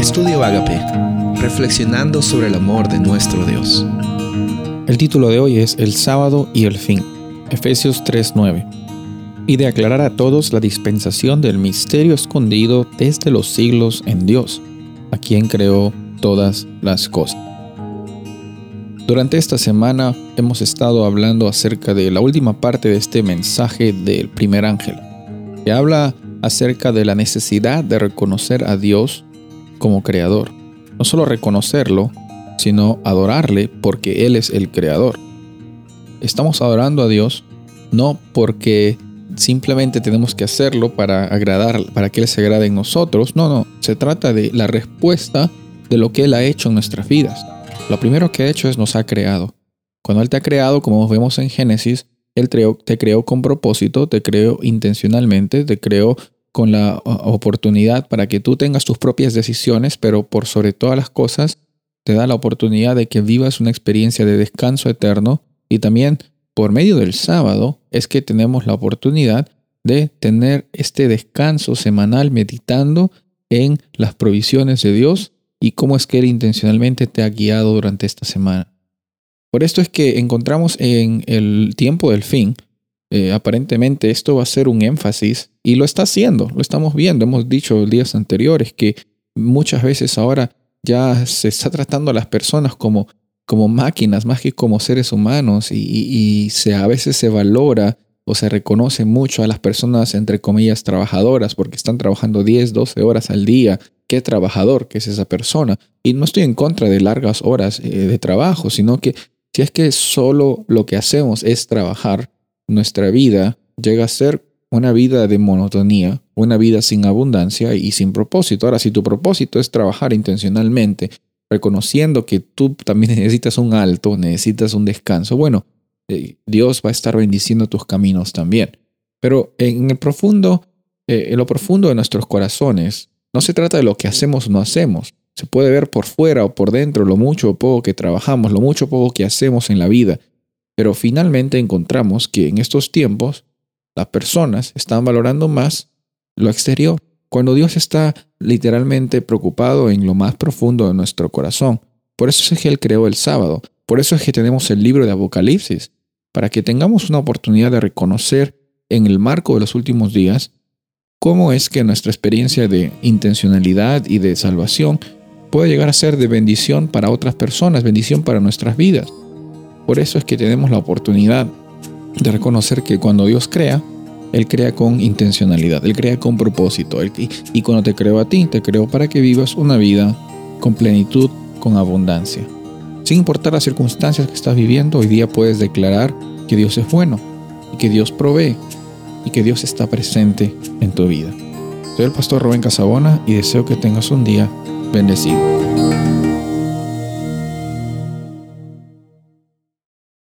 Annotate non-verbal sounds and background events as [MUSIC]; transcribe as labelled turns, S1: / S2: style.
S1: Estudio Agape, reflexionando sobre el amor de nuestro Dios.
S2: El título de hoy es El sábado y el fin, Efesios 3:9, y de aclarar a todos la dispensación del misterio escondido desde los siglos en Dios, a quien creó todas las cosas. Durante esta semana hemos estado hablando acerca de la última parte de este mensaje del primer ángel, que habla acerca de la necesidad de reconocer a Dios como creador. No solo reconocerlo, sino adorarle porque Él es el creador. Estamos adorando a Dios no porque simplemente tenemos que hacerlo para agradar, para que Él se agrade en nosotros. No, no, se trata de la respuesta de lo que Él ha hecho en nuestras vidas. Lo primero que ha hecho es nos ha creado. Cuando Él te ha creado, como vemos en Génesis, Él te creó con propósito, te creó intencionalmente, te creó con la oportunidad para que tú tengas tus propias decisiones, pero por sobre todas las cosas, te da la oportunidad de que vivas una experiencia de descanso eterno y también por medio del sábado es que tenemos la oportunidad de tener este descanso semanal meditando en las provisiones de Dios y cómo es que Él intencionalmente te ha guiado durante esta semana. Por esto es que encontramos en el tiempo del fin, eh, aparentemente esto va a ser un énfasis y lo está haciendo, lo estamos viendo, hemos dicho días anteriores que muchas veces ahora ya se está tratando a las personas como, como máquinas más que como seres humanos y, se, a veces se valora o se reconoce mucho a las personas, entre comillas, trabajadoras, porque están trabajando 10, 12 horas al día. ¿Qué trabajador que es esa persona? Y no estoy en contra de largas horas eh, de trabajo, sino que si es que solo lo que hacemos es trabajar, nuestra vida llega a ser una vida de monotonía, una vida sin abundancia y sin propósito. Ahora, si tu propósito es trabajar intencionalmente, reconociendo que tú también [LAUGHS] necesitas un alto, necesitas un descanso, bueno, eh, Dios va a estar bendiciendo tus caminos también. Pero en el profundo, eh, en lo profundo de nuestros corazones, no se trata de lo que hacemos o no hacemos. Se puede ver por fuera o por dentro lo mucho o poco que trabajamos, lo mucho o poco que hacemos en la vida. Pero finalmente encontramos que en estos tiempos las personas están valorando más lo exterior, cuando Dios está literalmente preocupado en lo más profundo de nuestro corazón. Por eso es que Él creó el sábado, por eso es que tenemos el libro de Apocalipsis, para que tengamos una oportunidad de reconocer en el marco de los últimos días cómo es que nuestra experiencia de intencionalidad y de salvación puede llegar a ser de bendición para otras personas, bendición para nuestras vidas. Por eso es que tenemos la oportunidad de reconocer que cuando Dios crea, Él crea con intencionalidad, Él crea con propósito. y, cuando te creó a ti, te creó para que vivas una vida con plenitud, con abundancia. Sin importar las circunstancias que estás viviendo, hoy día puedes declarar que Dios es bueno y que Dios provee y que Dios está presente en tu vida. Soy el pastor Rubén Casabona y deseo que tengas un día bendecido.